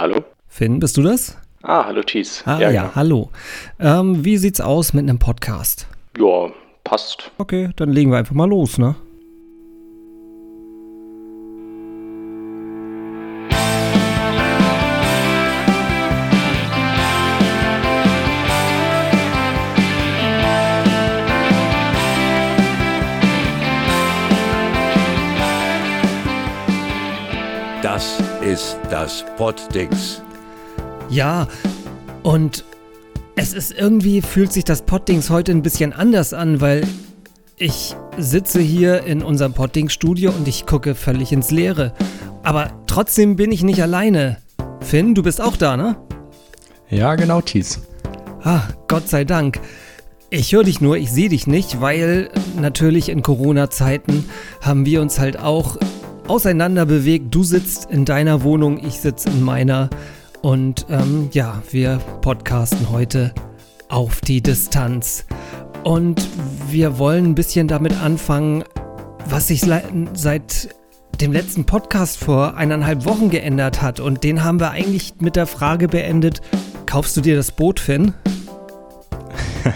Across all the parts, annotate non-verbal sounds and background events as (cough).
hallo. Finn, bist du das? Ah, hallo Thies. Ah, ja, genau. hallo. Ähm, wie sieht's aus mit einem Podcast? Ja, passt. Okay, dann legen wir einfach mal los, ne? Das Poddings. Ja, und es ist irgendwie, fühlt sich das Poddings heute ein bisschen anders an, weil ich sitze hier in unserem Poddings-Studio und ich gucke völlig ins Leere. Aber trotzdem bin ich nicht alleine. Finn, du bist auch da, ne? Ja, genau, Thies. Ah, Gott sei Dank. Ich höre dich nur, ich sehe dich nicht, weil natürlich in Corona-Zeiten haben wir uns halt auch auseinander bewegt. Du sitzt in deiner Wohnung, ich sitze in meiner. Und ähm, ja, wir podcasten heute auf die Distanz. Und wir wollen ein bisschen damit anfangen, was sich seit dem letzten Podcast vor eineinhalb Wochen geändert hat. Und den haben wir eigentlich mit der Frage beendet, kaufst du dir das Boot, Finn? (laughs)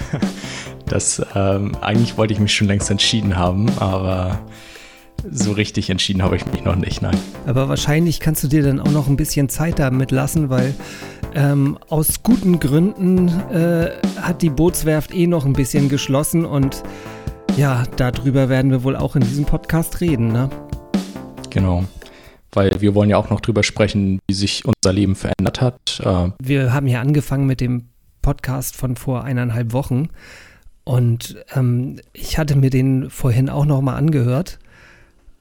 Das, ähm, eigentlich wollte ich mich schon längst entschieden haben, aber so richtig entschieden habe ich mich noch nicht, nein. Aber wahrscheinlich kannst du dir dann auch noch ein bisschen Zeit damit lassen, weil ähm, aus guten Gründen äh, hat die Bootswerft eh noch ein bisschen geschlossen und ja, darüber werden wir wohl auch in diesem Podcast reden, ne? Genau. Weil wir wollen ja auch noch drüber sprechen, wie sich unser Leben verändert hat. Äh, Wir haben ja angefangen mit dem Podcast von vor eineinhalb Wochen und ähm, ich hatte mir den vorhin auch noch mal angehört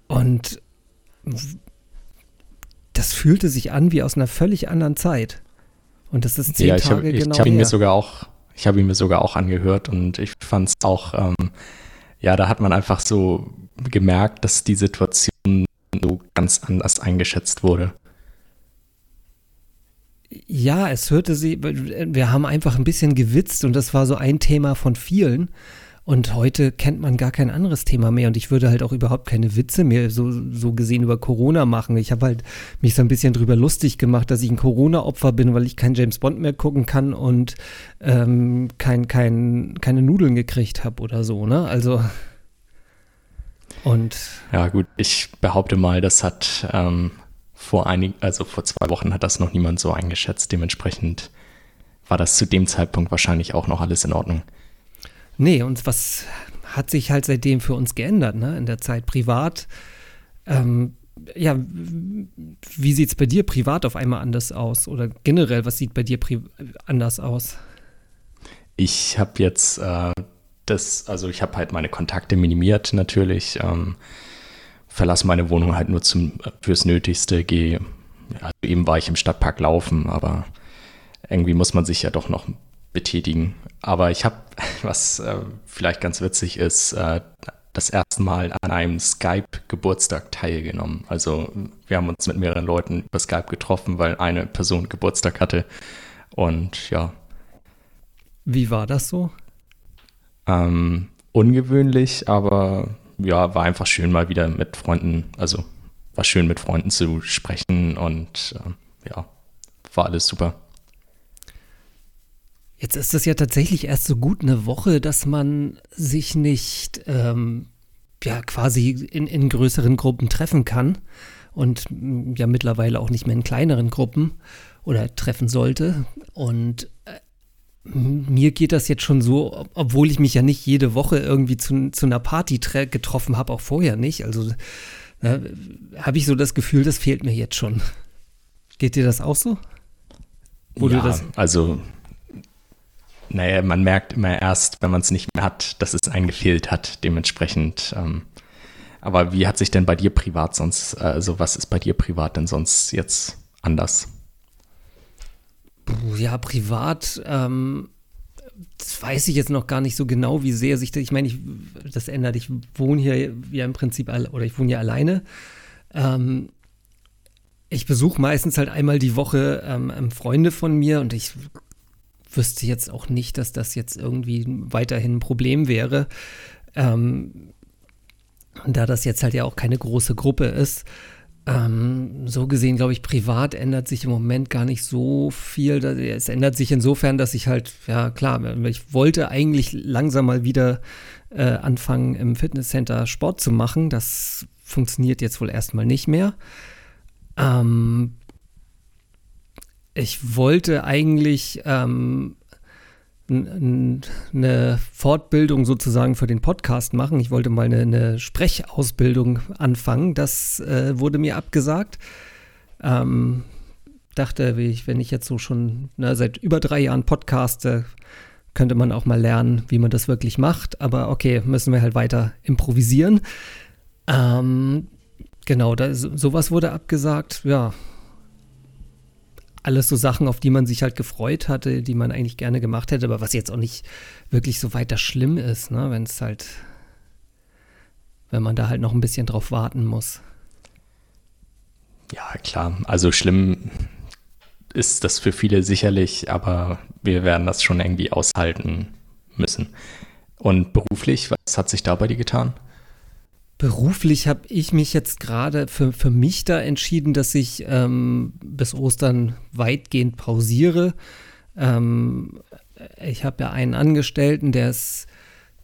und das fühlte sich an wie aus einer völlig anderen Zeit. Und das ist zehn ja, ich habe Tage ich, genau ich hab ihn mir sogar auch, ich habe ihn mir sogar auch angehört und ich fand es auch, ähm, ja, da hat man einfach so gemerkt, dass die Situation so ganz anders eingeschätzt wurde. Ja, es hörte sie, wir haben einfach ein bisschen gewitzt und das war so ein Thema von vielen. Und heute kennt man gar kein anderes Thema mehr und ich würde halt auch überhaupt keine Witze mehr so, so gesehen über Corona machen. Ich habe halt mich so ein bisschen drüber lustig gemacht, dass ich ein Corona-Opfer bin, weil ich kein James Bond mehr gucken kann und ähm, kein, kein, keine Nudeln gekriegt habe oder so, ne? Also und Ja, gut, ich behaupte mal, das hat ähm, vor einigen, also vor zwei Wochen hat das noch niemand so eingeschätzt. Dementsprechend war das zu dem Zeitpunkt wahrscheinlich auch noch alles in Ordnung. Nee, und was hat sich halt seitdem für uns geändert, ne? In der Zeit privat. Ähm, ja, wie sieht es bei dir privat auf einmal anders aus? Oder generell, was sieht bei dir anders aus? Ich habe jetzt äh, das, also ich habe halt meine Kontakte minimiert natürlich, ähm, verlasse meine Wohnung halt nur zum, fürs Nötigste, gehe, also eben war ich im Stadtpark laufen, aber irgendwie muss man sich ja doch noch betätigen. Aber ich habe, (laughs) was äh, vielleicht ganz witzig ist, äh, das erste Mal an einem Skype-Geburtstag teilgenommen. Also wir haben uns mit mehreren Leuten über Skype getroffen, weil eine Person Geburtstag hatte. Und ja, Wie war das so? ähm, ungewöhnlich, aber ja, war einfach schön mal wieder mit Freunden, also war schön mit Freunden zu sprechen und ähm, ja, war alles super. Jetzt ist es ja tatsächlich erst so gut eine Woche, dass man sich nicht ähm, ja quasi in, in größeren Gruppen treffen kann und mm, ja mittlerweile auch nicht mehr in kleineren Gruppen oder treffen sollte. Und äh, mir geht das jetzt schon so, ob- obwohl ich mich ja nicht jede Woche irgendwie zu, zu einer Party getroffen habe, auch vorher nicht. Also äh, habe ich so das Gefühl, das fehlt mir jetzt schon. Geht dir das auch so? Wo ja, das- also naja, man merkt immer erst, wenn man es nicht mehr hat, dass es einen gefehlt hat, dementsprechend. Ähm, aber wie hat sich denn bei dir privat sonst, also was ist bei dir privat denn sonst jetzt anders? Ja, privat, ähm, weiß ich jetzt noch gar nicht so genau, wie sehr sich das, ich meine, ich, das ändert, ich wohne hier ja im Prinzip, oder ich wohne ja alleine. Ähm, ich besuche meistens halt einmal die Woche ähm, ähm, Freunde von mir und ich wüsste jetzt auch nicht, dass das jetzt irgendwie weiterhin ein Problem wäre. Ähm, da das jetzt halt ja auch keine große Gruppe ist. Ähm, so gesehen, glaube ich, privat ändert sich im Moment gar nicht so viel. Es ändert sich insofern, dass ich halt, ja klar, ich wollte eigentlich langsam mal wieder äh, anfangen, im Fitnesscenter Sport zu machen. Das funktioniert jetzt wohl erstmal nicht mehr. Ähm, ich wollte eigentlich ähm, eine Fortbildung sozusagen für den Podcast machen. Ich wollte mal eine, eine Sprechausbildung anfangen. Das äh, wurde mir abgesagt. Ähm, dachte, wenn ich jetzt so schon na, seit über drei Jahren podcaste, könnte man auch mal lernen, wie man das wirklich macht. Aber okay, müssen wir halt weiter improvisieren. Ähm, genau, da, sowas wurde abgesagt. Ja, alles so Sachen, auf die man sich halt gefreut hatte, die man eigentlich gerne gemacht hätte, aber was jetzt auch nicht wirklich so weiter schlimm ist, ne? wenn es halt, wenn man da halt noch ein bisschen drauf warten muss. Ja, klar. Also schlimm ist das für viele sicherlich, aber wir werden das schon irgendwie aushalten müssen. Und beruflich, was hat sich da bei dir getan? Beruflich habe ich mich jetzt gerade für, für mich da entschieden, dass ich ähm, bis Ostern weitgehend pausiere. Ähm, ich habe ja einen Angestellten, der ist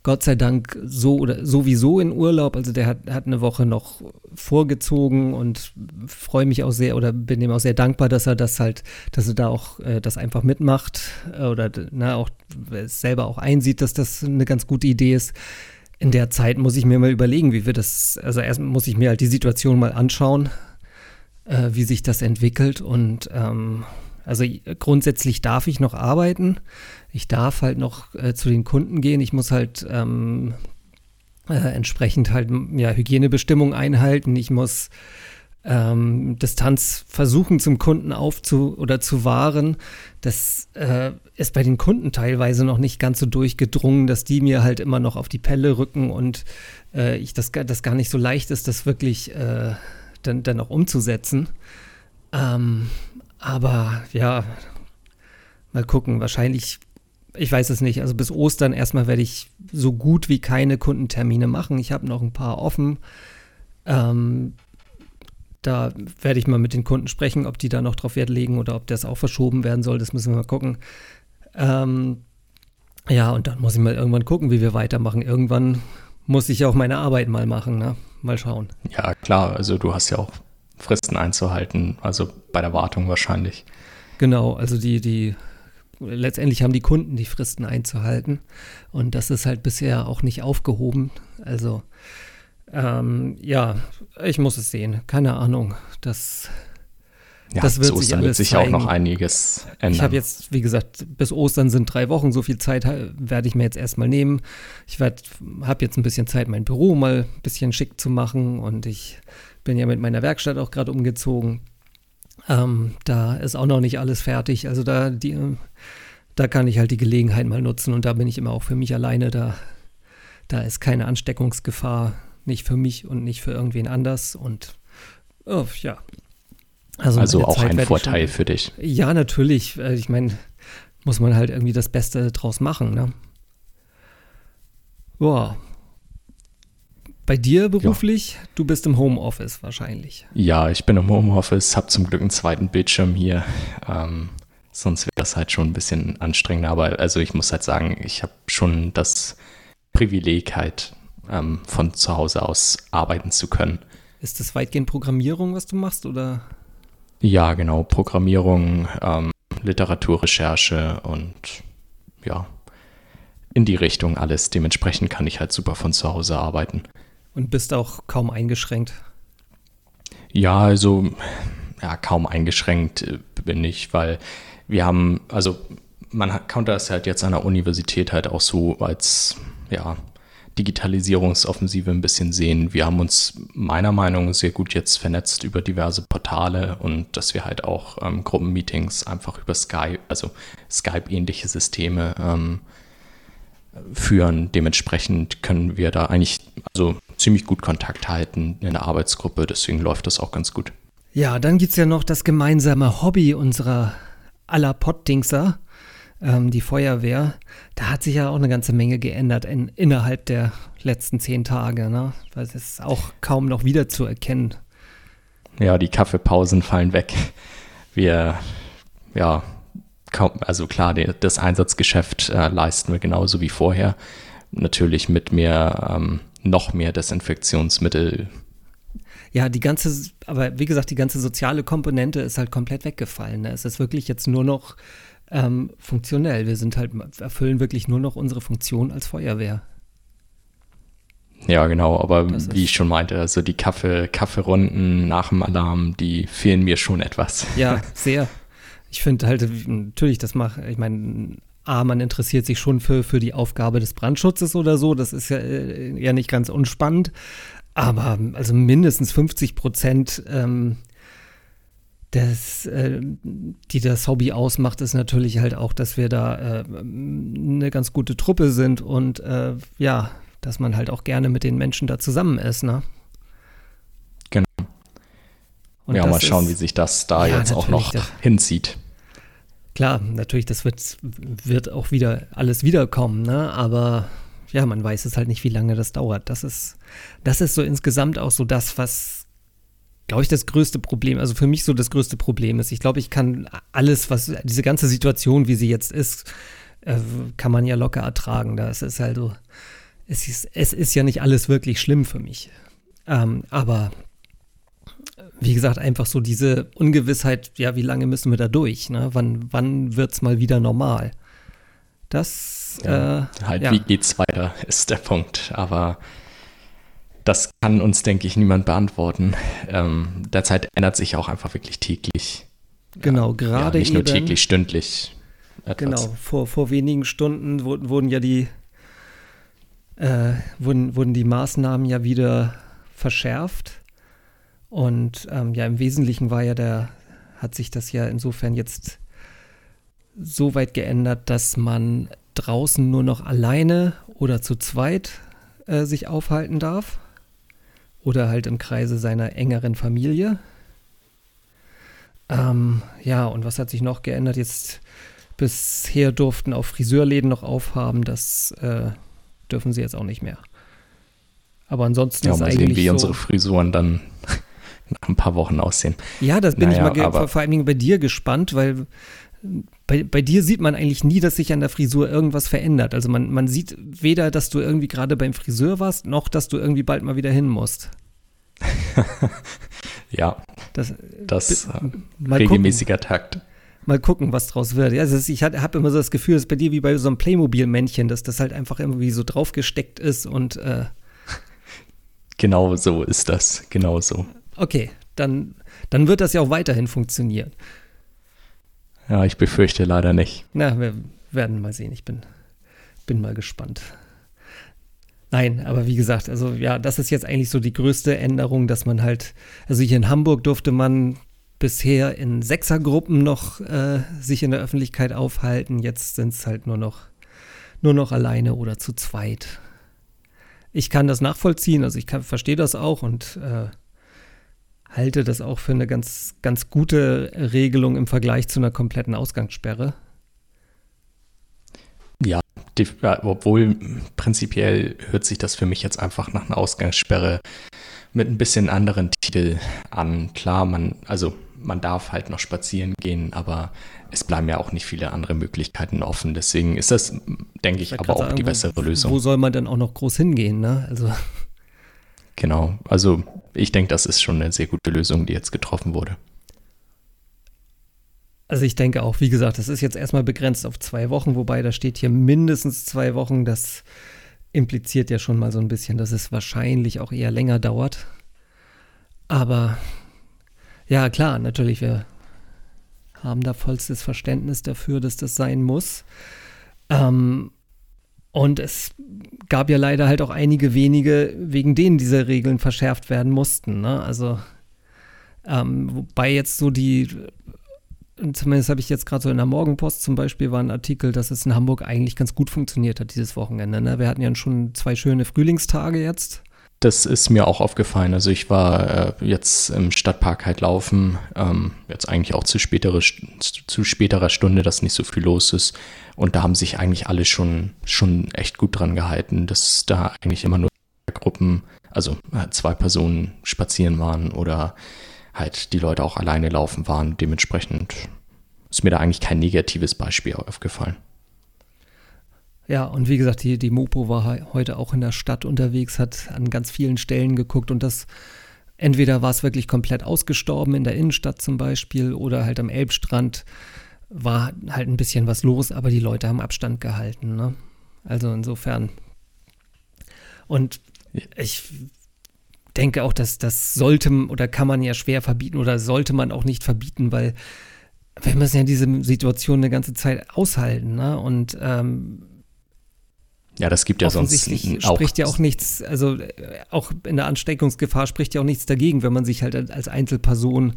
Gott sei Dank so oder sowieso in Urlaub. Also der hat, hat eine Woche noch vorgezogen und freue mich auch sehr oder bin ihm auch sehr dankbar, dass er das halt, dass er da auch äh, das einfach mitmacht oder na, auch selber auch einsieht, dass das eine ganz gute Idee ist in der Zeit muss ich mir mal überlegen, wie wir das, also erst muss ich mir halt die Situation mal anschauen, äh, wie sich das entwickelt und ähm, also grundsätzlich darf ich noch arbeiten. Ich darf halt noch äh, zu den Kunden gehen. Ich muss halt ähm, äh, entsprechend halt ja, Hygienebestimmungen einhalten. Ich muss ähm, Distanz versuchen zum Kunden aufzu oder zu wahren. Das äh, ist bei den Kunden teilweise noch nicht ganz so durchgedrungen, dass die mir halt immer noch auf die Pelle rücken und äh, ich das, das gar nicht so leicht ist, das wirklich äh, dann, dann auch umzusetzen. Ähm, aber ja, mal gucken. Wahrscheinlich, ich weiß es nicht. Also bis Ostern erstmal werde ich so gut wie keine Kundentermine machen. Ich habe noch ein paar offen. Ähm, da werde ich mal mit den Kunden sprechen, ob die da noch drauf Wert legen oder ob das auch verschoben werden soll. Das müssen wir mal gucken. Ähm, ja, und dann muss ich mal irgendwann gucken, wie wir weitermachen. Irgendwann muss ich auch meine Arbeit mal machen. Ne? Mal schauen. Ja, klar. Also du hast ja auch Fristen einzuhalten. Also bei der Wartung wahrscheinlich. Genau. Also die, die, letztendlich haben die Kunden die Fristen einzuhalten. Und das ist halt bisher auch nicht aufgehoben. Also ähm, ja, ich muss es sehen. Keine Ahnung. Das, ja, das wird sich alles wird sich zeigen. auch noch einiges ändern. Ich habe jetzt, wie gesagt, bis Ostern sind drei Wochen. So viel Zeit werde ich mir jetzt erstmal nehmen. Ich habe jetzt ein bisschen Zeit, mein Büro mal ein bisschen schick zu machen. Und ich bin ja mit meiner Werkstatt auch gerade umgezogen. Ähm, da ist auch noch nicht alles fertig. Also da, die, da kann ich halt die Gelegenheit mal nutzen. Und da bin ich immer auch für mich alleine. Da, da ist keine Ansteckungsgefahr nicht für mich und nicht für irgendwen anders. Und oh, ja. Also, also auch Zeit ein Vorteil schon, für dich. Ja, natürlich. Äh, ich meine, muss man halt irgendwie das Beste draus machen. Ne? Boah. Bei dir beruflich, ja. du bist im Homeoffice wahrscheinlich. Ja, ich bin im Homeoffice, habe zum Glück einen zweiten Bildschirm hier. Ähm, sonst wäre das halt schon ein bisschen anstrengender. Aber also ich muss halt sagen, ich habe schon das Privileg halt ähm, von zu Hause aus arbeiten zu können. Ist das weitgehend Programmierung, was du machst, oder? Ja, genau. Programmierung, ähm, Literaturrecherche und ja, in die Richtung alles. Dementsprechend kann ich halt super von zu Hause arbeiten. Und bist auch kaum eingeschränkt? Ja, also ja, kaum eingeschränkt äh, bin ich, weil wir haben, also man kann das halt jetzt an der Universität halt auch so als ja, Digitalisierungsoffensive ein bisschen sehen. Wir haben uns meiner Meinung nach sehr gut jetzt vernetzt über diverse Portale und dass wir halt auch ähm, Gruppenmeetings einfach über Skype, also Skype-ähnliche Systeme ähm, führen. Dementsprechend können wir da eigentlich also ziemlich gut Kontakt halten in der Arbeitsgruppe. Deswegen läuft das auch ganz gut. Ja, dann gibt es ja noch das gemeinsame Hobby unserer aller Poddingser ähm, die Feuerwehr, da hat sich ja auch eine ganze Menge geändert in, innerhalb der letzten zehn Tage, ne? Weil es ist auch kaum noch wiederzuerkennen. ja, die Kaffeepausen fallen weg. Wir, ja, also klar, das Einsatzgeschäft äh, leisten wir genauso wie vorher. Natürlich mit mehr, ähm, noch mehr Desinfektionsmittel. Ja, die ganze, aber wie gesagt, die ganze soziale Komponente ist halt komplett weggefallen. Ne? Es ist wirklich jetzt nur noch ähm, funktionell. Wir sind halt, erfüllen wirklich nur noch unsere Funktion als Feuerwehr. Ja, genau, aber wie ich schon meinte, also die Kaffee, Kaffeerunden nach dem Alarm, die fehlen mir schon etwas. Ja, (laughs) sehr. Ich finde halt, natürlich, das macht, ich meine, A, man interessiert sich schon für, für die Aufgabe des Brandschutzes oder so, das ist ja, äh, ja nicht ganz unspannend, aber also mindestens 50 Prozent ähm, das, äh, die das Hobby ausmacht, ist natürlich halt auch, dass wir da äh, eine ganz gute Truppe sind und äh, ja, dass man halt auch gerne mit den Menschen da zusammen ist, ne? Genau. Und ja, mal schauen, ist, wie sich das da ja, jetzt auch noch das, hinzieht. Klar, natürlich, das wird, wird auch wieder alles wiederkommen, ne? Aber ja, man weiß es halt nicht, wie lange das dauert. Das ist, das ist so insgesamt auch so das, was, glaube ich, das größte Problem, also für mich so das größte Problem ist. Ich glaube, ich kann alles, was, diese ganze Situation, wie sie jetzt ist, äh, kann man ja locker ertragen. Das ist halt so, es ist, es ist ja nicht alles wirklich schlimm für mich. Ähm, aber wie gesagt, einfach so diese Ungewissheit, ja, wie lange müssen wir da durch? Ne? Wann, wann wird es mal wieder normal? Das, ja, äh, halt, ja. wie geht's weiter, (laughs) ist der Punkt. Aber das kann uns, denke ich, niemand beantworten. Ähm, derzeit ändert sich auch einfach wirklich täglich. Genau, gerade ja, Nicht nur täglich, stündlich. Etwas. Genau, vor, vor wenigen Stunden wurden, wurden ja die äh, wurden, wurden die Maßnahmen ja wieder verschärft. Und ähm, ja, im Wesentlichen war ja der, hat sich das ja insofern jetzt so weit geändert, dass man draußen nur noch alleine oder zu zweit äh, sich aufhalten darf. Oder halt im Kreise seiner engeren Familie. Ähm, ja, und was hat sich noch geändert? Jetzt bisher durften auch Friseurläden noch aufhaben. Das äh, dürfen sie jetzt auch nicht mehr. Aber ansonsten ja, ist mal sehen, wie so, unsere Frisuren dann (laughs) nach ein paar Wochen aussehen. Ja, das bin naja, ich mal vor, vor allen Dingen bei dir gespannt, weil bei, bei dir sieht man eigentlich nie, dass sich an der Frisur irgendwas verändert. Also man, man sieht weder, dass du irgendwie gerade beim Friseur warst, noch dass du irgendwie bald mal wieder hin musst. (laughs) ja, das, das äh, regelmäßiger gucken. Takt mal gucken, was draus wird. Ja, ist, ich habe immer so das Gefühl, dass bei dir wie bei so einem Playmobil-Männchen, dass das halt einfach irgendwie so draufgesteckt ist und äh Genau so ist das, genau so. Okay, dann, dann wird das ja auch weiterhin funktionieren. Ja, ich befürchte leider nicht. Na, wir werden mal sehen. Ich bin, bin mal gespannt. Nein, aber wie gesagt, also ja, das ist jetzt eigentlich so die größte Änderung, dass man halt, also hier in Hamburg durfte man bisher in Sechsergruppen noch äh, sich in der Öffentlichkeit aufhalten. Jetzt sind es halt nur noch, nur noch alleine oder zu zweit. Ich kann das nachvollziehen, also ich verstehe das auch und äh, halte das auch für eine ganz, ganz gute Regelung im Vergleich zu einer kompletten Ausgangssperre. Ja, die, obwohl prinzipiell hört sich das für mich jetzt einfach nach einer Ausgangssperre mit ein bisschen anderen Titel an. Klar, man, also man darf halt noch spazieren gehen, aber es bleiben ja auch nicht viele andere Möglichkeiten offen. Deswegen ist das, denke ich, ich aber auch sagen, die bessere Lösung. Wo soll man denn auch noch groß hingehen, ne? Also. Genau, also ich denke, das ist schon eine sehr gute Lösung, die jetzt getroffen wurde. Also ich denke auch, wie gesagt, das ist jetzt erstmal begrenzt auf zwei Wochen, wobei da steht hier mindestens zwei Wochen. Das impliziert ja schon mal so ein bisschen, dass es wahrscheinlich auch eher länger dauert. Aber ja, klar, natürlich, wir haben da vollstes Verständnis dafür, dass das sein muss. Ähm, und es gab ja leider halt auch einige wenige, wegen denen diese Regeln verschärft werden mussten. Ne? Also, ähm, wobei jetzt so die, zumindest habe ich jetzt gerade so in der Morgenpost zum Beispiel, war ein Artikel, dass es in Hamburg eigentlich ganz gut funktioniert hat dieses Wochenende. Ne? Wir hatten ja schon zwei schöne Frühlingstage jetzt. Das ist mir auch aufgefallen. Also ich war äh, jetzt im Stadtpark halt laufen, ähm, jetzt eigentlich auch zu, spätere, zu späterer Stunde, dass nicht so viel los ist. Und da haben sich eigentlich alle schon, schon echt gut dran gehalten, dass da eigentlich immer nur Gruppen, also zwei Personen spazieren waren oder halt die Leute auch alleine laufen waren. Dementsprechend ist mir da eigentlich kein negatives Beispiel aufgefallen. Ja, und wie gesagt, die, die Mopo war heute auch in der Stadt unterwegs, hat an ganz vielen Stellen geguckt und das entweder war es wirklich komplett ausgestorben in der Innenstadt zum Beispiel oder halt am Elbstrand war halt ein bisschen was los, aber die Leute haben Abstand gehalten. Ne? Also insofern. Und ich denke auch, dass das sollte oder kann man ja schwer verbieten oder sollte man auch nicht verbieten, weil wir müssen ja diese Situation eine ganze Zeit aushalten. Ne? Und ähm, ja, das gibt ja sonst auch. spricht ja auch nichts, also äh, auch in der Ansteckungsgefahr spricht ja auch nichts dagegen, wenn man sich halt als Einzelperson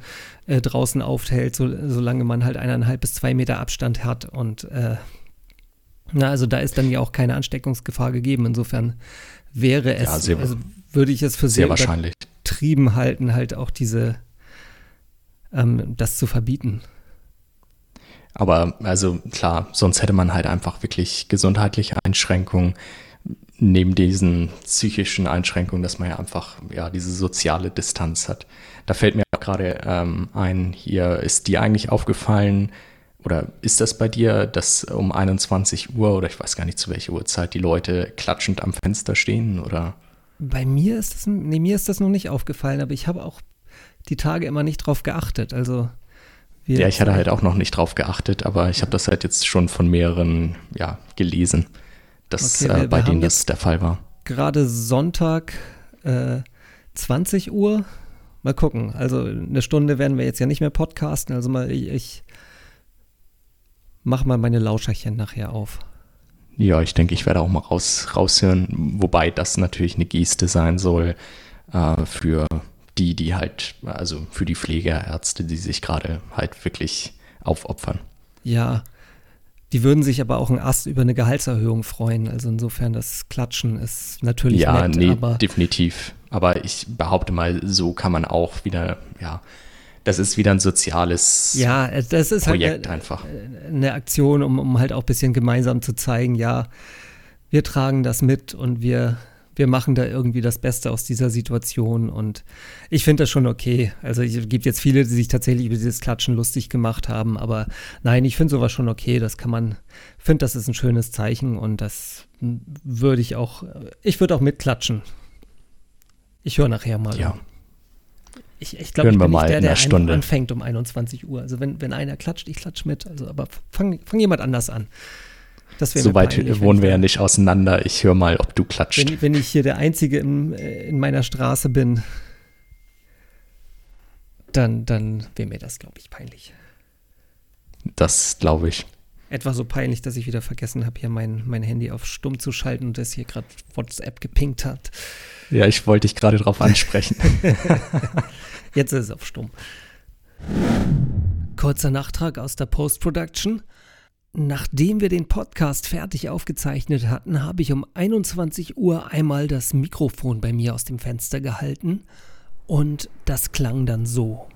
äh, draußen aufhält, so, solange man halt eineinhalb bis zwei Meter Abstand hat. Und äh, na, also da ist dann ja auch keine Ansteckungsgefahr gegeben. Insofern wäre es, ja, sehr, also würde ich es für sehr, sehr wahrscheinlich. übertrieben halten, halt auch diese, ähm, das zu verbieten. Aber also klar, sonst hätte man halt einfach wirklich gesundheitliche Einschränkungen neben diesen psychischen Einschränkungen, dass man ja einfach ja diese soziale Distanz hat. Da fällt mir gerade ähm, ein, hier ist dir eigentlich aufgefallen, oder ist das bei dir, dass um 21 Uhr oder ich weiß gar nicht zu welcher Uhrzeit die Leute klatschend am Fenster stehen oder? Bei mir ist das, nee, mir ist das noch nicht aufgefallen, aber ich habe auch die Tage immer nicht drauf geachtet. Also ja, ich hatte halt auch noch nicht drauf geachtet, aber ich habe das halt jetzt schon von mehreren ja, gelesen, dass okay, wir, äh, bei denen das der Fall war. Gerade Sonntag äh, 20 Uhr. Mal gucken. Also eine Stunde werden wir jetzt ja nicht mehr podcasten. Also mal ich, ich mach mal meine Lauscherchen nachher auf. Ja, ich denke, ich werde auch mal raus, raushören, wobei das natürlich eine Geste sein soll äh, für die, die halt, also für die Pflegeärzte, die sich gerade halt wirklich aufopfern. Ja, die würden sich aber auch ein Ast über eine Gehaltserhöhung freuen. Also insofern das Klatschen ist natürlich ja, nett, nee, aber definitiv. Aber ich behaupte mal, so kann man auch wieder, ja, das ist wieder ein soziales ja, das ist halt Projekt halt einfach. Eine Aktion, um, um halt auch ein bisschen gemeinsam zu zeigen, ja, wir tragen das mit und wir wir machen da irgendwie das Beste aus dieser Situation und ich finde das schon okay. Also es gibt jetzt viele, die sich tatsächlich über dieses Klatschen lustig gemacht haben, aber nein, ich finde sowas schon okay. Das kann man, finde, das ist ein schönes Zeichen und das würde ich auch, ich würde auch mitklatschen. Ich höre nachher mal. Ja. Ich, ich glaube, ich bin nicht der, der Stunde. anfängt um 21 Uhr. Also wenn, wenn einer klatscht, ich klatsche mit. Also aber fang, fang jemand anders an. So weit peinlich, wohnen wir ja nicht auseinander. Ich höre mal, ob du klatscht. Wenn, wenn ich hier der Einzige in, äh, in meiner Straße bin, dann, dann wäre mir das, glaube ich, peinlich. Das glaube ich. Etwa so peinlich, dass ich wieder vergessen habe, hier mein, mein Handy auf stumm zu schalten und das hier gerade WhatsApp gepinkt hat. Ja, ich wollte dich gerade darauf ansprechen. (laughs) Jetzt ist es auf stumm. Kurzer Nachtrag aus der Post-Production. Nachdem wir den Podcast fertig aufgezeichnet hatten, habe ich um 21 Uhr einmal das Mikrofon bei mir aus dem Fenster gehalten und das klang dann so.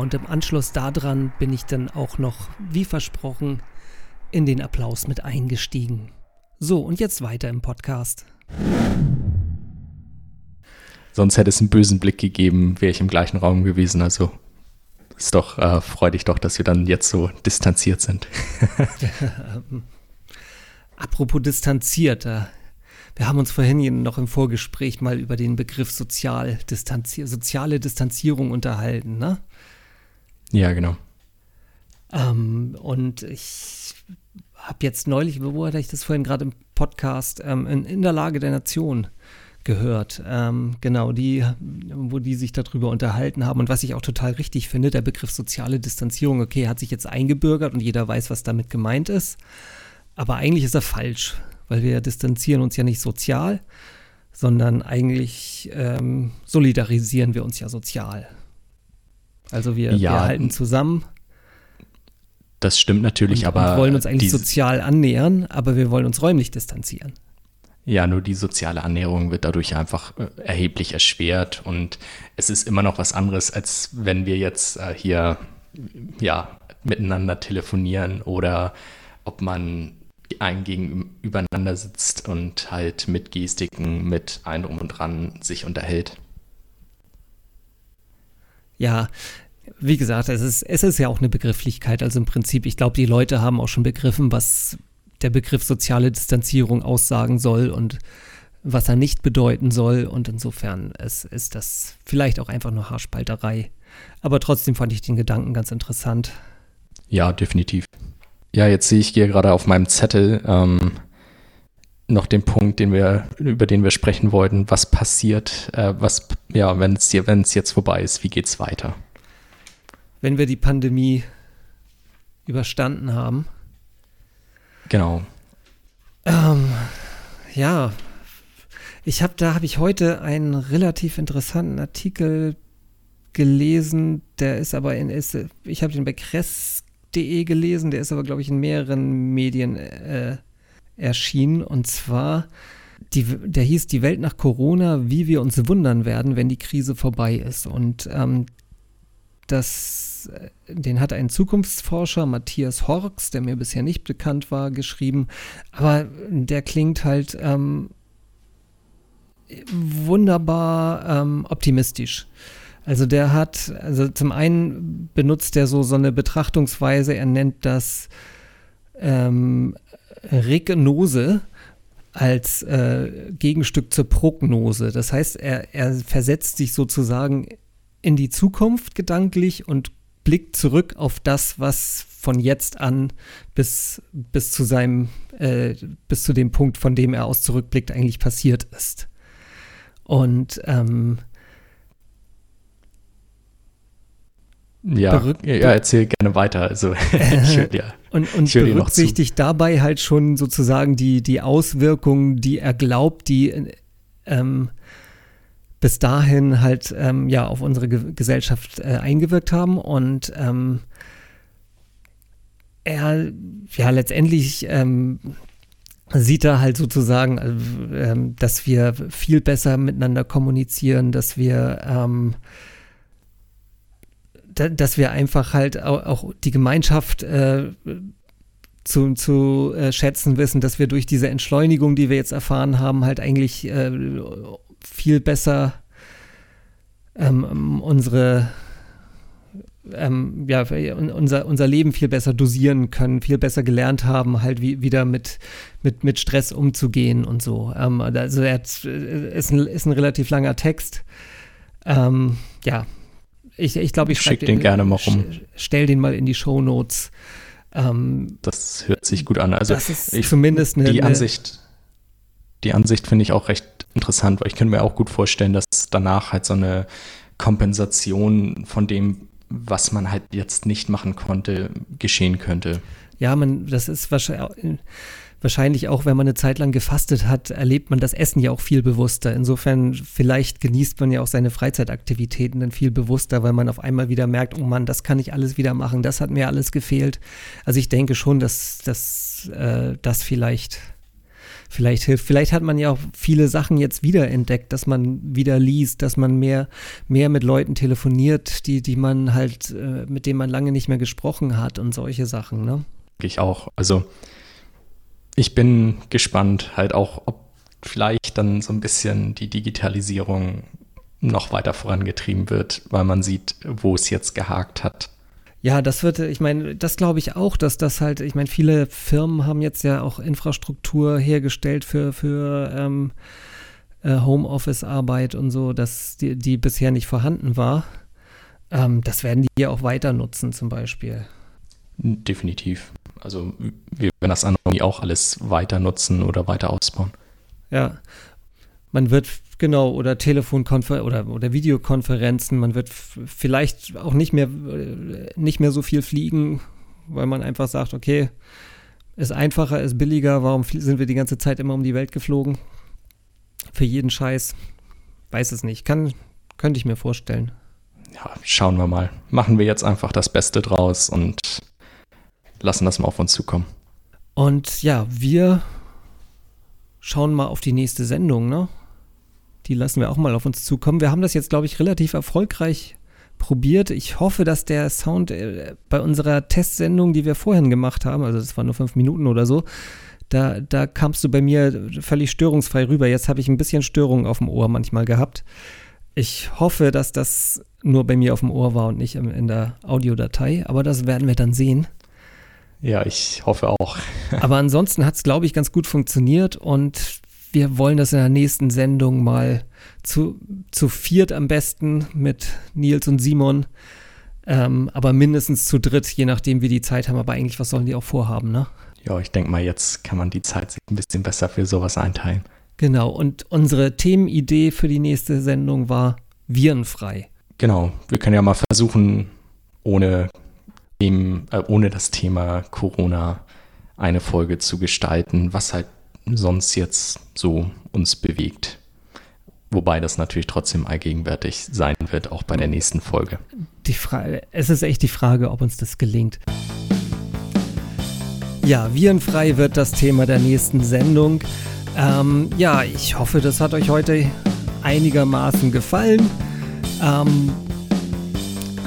Und im Anschluss daran bin ich dann auch noch, wie versprochen, in den Applaus mit eingestiegen. So, und jetzt weiter im Podcast. Sonst hätte es einen bösen Blick gegeben, wäre ich im gleichen Raum gewesen. Also ist doch, äh, freu dich doch, dass wir dann jetzt so distanziert sind. (laughs) Apropos distanziert, äh, wir haben uns vorhin noch im Vorgespräch mal über den Begriff sozial distanzier soziale Distanzierung unterhalten, ne? Ja, genau. Ähm, und ich habe jetzt neulich, wo hatte ich das vorhin gerade im Podcast, ähm, in, in, der Lage der Nation gehört. Ähm, genau, die, wo die sich darüber unterhalten haben. Und was ich auch total richtig finde, der Begriff soziale Distanzierung, okay, hat sich jetzt eingebürgert und jeder weiß, was damit gemeint ist. Aber eigentlich ist er falsch, weil wir distanzieren uns ja nicht sozial, sondern eigentlich ähm, solidarisieren wir uns ja sozial. Also wir, ja, wir halten zusammen. Das stimmt natürlich, und, aber. Wir wollen uns eigentlich sozial annähern, aber wir wollen uns räumlich distanzieren. Ja, nur die soziale Annäherung wird dadurch einfach äh, erheblich erschwert und es ist immer noch was anderes, als wenn wir jetzt äh, hier ja, miteinander telefonieren oder ob man ein gegenübereinander sitzt und halt mit Gestiken, mit ein drum und dran sich unterhält. Ja, wie gesagt, es ist, es ist ja auch eine Begrifflichkeit. Also im Prinzip, ich glaube, die Leute haben auch schon begriffen, was der Begriff soziale Distanzierung aussagen soll und was er nicht bedeuten soll. Und insofern ist, ist das vielleicht auch einfach nur Haarspalterei. Aber trotzdem fand ich den Gedanken ganz interessant. Ja, definitiv. Ja, jetzt sehe ich hier gerade auf meinem Zettel ähm, noch den Punkt, den wir, über den wir sprechen wollten. Was passiert, äh, was, ja, wenn es jetzt vorbei ist, wie geht es weiter? Wenn wir die Pandemie überstanden haben. Genau. Ähm, ja, ich habe da habe ich heute einen relativ interessanten Artikel gelesen, der ist aber in ist, ich habe den bei kress.de gelesen, der ist aber glaube ich in mehreren Medien äh, erschienen und zwar die, der hieß Die Welt nach Corona, wie wir uns wundern werden, wenn die Krise vorbei ist. Und ähm, das, den hat ein Zukunftsforscher, Matthias Horks, der mir bisher nicht bekannt war, geschrieben. Aber der klingt halt ähm, wunderbar ähm, optimistisch. Also der hat, also zum einen benutzt er so, so eine Betrachtungsweise, er nennt das ähm, Regnose als äh, Gegenstück zur Prognose. Das heißt, er, er versetzt sich sozusagen in die Zukunft gedanklich und blickt zurück auf das, was von jetzt an bis, bis zu seinem, äh, bis zu dem Punkt, von dem er aus zurückblickt, eigentlich passiert ist. Und ähm, ja, ja, erzähl gerne weiter. Also (laughs) ich höre ja. Und, und berücksichtigt dabei halt schon sozusagen die, die Auswirkungen, die er glaubt, die ähm, bis dahin halt ähm, ja auf unsere Ge Gesellschaft äh, eingewirkt haben und ähm, er ja letztendlich ähm, sieht er halt sozusagen, äh, dass wir viel besser miteinander kommunizieren, dass wir ähm, dass wir einfach halt auch, die Gemeinschaft äh, zu, zu äh, schätzen wissen, dass wir durch diese Entschleunigung, die wir jetzt erfahren haben, halt eigentlich äh, viel besser ähm, unsere ähm, ja, unser, unser Leben viel besser dosieren können, viel besser gelernt haben, halt wie, wieder mit, mit, mit Stress umzugehen und so. Ähm, also hat, äh, ist, ein, ist ein relativ langer Text. Ähm, ja, ich, ich glaube, ich schicke den, den, gerne mal rum. Stell den mal in die Show Notes. Ähm, das hört sich gut an. Also das ist ich, zumindest eine, die Ansicht die Ansicht finde ich auch recht interessant, weil ich könnte mir auch gut vorstellen, dass danach halt so eine Kompensation von dem, was man halt jetzt nicht machen konnte, geschehen könnte. Ja, man, das ist wahrscheinlich auch, wenn man eine Zeit lang gefastet hat, erlebt man das Essen ja auch viel bewusster. Insofern, vielleicht genießt man ja auch seine Freizeitaktivitäten dann viel bewusster, weil man auf einmal wieder merkt, oh Mann, das kann ich alles wieder machen, das hat mir alles gefehlt. Also ich denke schon, dass, dass äh, das vielleicht vielleicht hilft. Vielleicht hat man ja auch viele Sachen jetzt wiederentdeckt, dass man wieder liest, dass man mehr, mehr mit Leuten telefoniert, die, die man halt, äh, mit denen man lange nicht mehr gesprochen hat und solche Sachen, ne? Ich auch. Also ich bin gespannt, halt auch, ob vielleicht dann so ein bisschen die Digitalisierung noch weiter vorangetrieben wird, weil man sieht, wo es jetzt gehakt hat. Ja, das wird, ich meine, das glaube ich auch, dass das halt, ich meine, viele Firmen haben jetzt ja auch Infrastruktur hergestellt für, für ähm, äh, Homeoffice-Arbeit und so, dass die, die bisher nicht vorhanden war. Ähm, das werden die ja auch weiter nutzen, zum Beispiel. Definitiv. Also wir werden das an Uni auch alles weiter nutzen oder weiter ausbauen. Ja. Man wird genau, oder Telefonkonfer oder, oder Videokonferenzen. Man wird vielleicht auch nicht mehr, äh, nicht mehr so viel fliegen, weil man einfach sagt, okay, ist einfacher, ist billiger, warum sind wir die ganze Zeit immer um die Welt geflogen? Für jeden Scheiß. Weiß es nicht. Kann, könnte ich mir vorstellen. Ja, schauen wir mal. Machen wir jetzt einfach das Beste draus und lassen das mal auf uns zukommen. Und ja, wir schauen mal auf die nächste Sendung, ne? Die lassen wir auch mal auf uns zukommen. Wir haben das jetzt, glaube ich, relativ erfolgreich probiert. Ich hoffe, dass der Sound äh, bei unserer Testsendung, die wir vorhin gemacht haben, also das waren nur fünf Minuten oder so, da, da kamst du bei mir völlig störungsfrei rüber. Jetzt habe ich ein bisschen Störung auf dem Ohr manchmal gehabt. Ich hoffe, dass das nur bei mir auf dem Ohr war und nicht in der Audiodatei, aber das werden wir dann sehen. Ja, ich hoffe auch. (laughs) aber ansonsten hat es, glaube ich, ganz gut funktioniert und wir wollen das in der nächsten Sendung mal zu, zu viert am besten mit Nils und Simon, ähm, aber mindestens zu dritt, je nachdem, wie die Zeit haben. Aber eigentlich, was sollen die auch vorhaben, ne? Ja, ich denke mal, jetzt kann man die Zeit sich ein bisschen besser für sowas einteilen. Genau, und unsere Themenidee für die nächste Sendung war virenfrei. Genau, wir können ja mal versuchen, ohne, dem, äh, ohne das Thema Corona eine Folge zu gestalten, was halt sonst jetzt so uns bewegt. Wobei das natürlich trotzdem allgegenwärtig sein wird, auch bei der nächsten Folge. Die es ist echt die Frage, ob uns das gelingt. Ja, virenfrei wird das Thema der nächsten Sendung. Ähm, ja, ich hoffe, das hat euch heute einigermaßen gefallen. Ähm,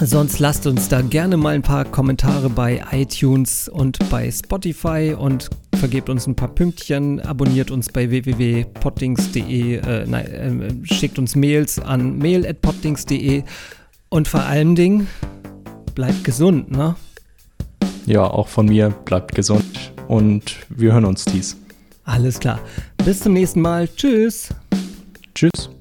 sonst lasst uns da gerne mal ein paar Kommentare bei iTunes und bei Spotify und vergebt uns ein paar Pünktchen, abonniert uns bei www.poddings.de, äh, äh, schickt uns Mails an mail.poddings.de und vor allen Dingen bleibt gesund, ne? Ja, auch von mir bleibt gesund und wir hören uns dies. Alles klar. Bis zum nächsten Mal. Tschüss. Tschüss.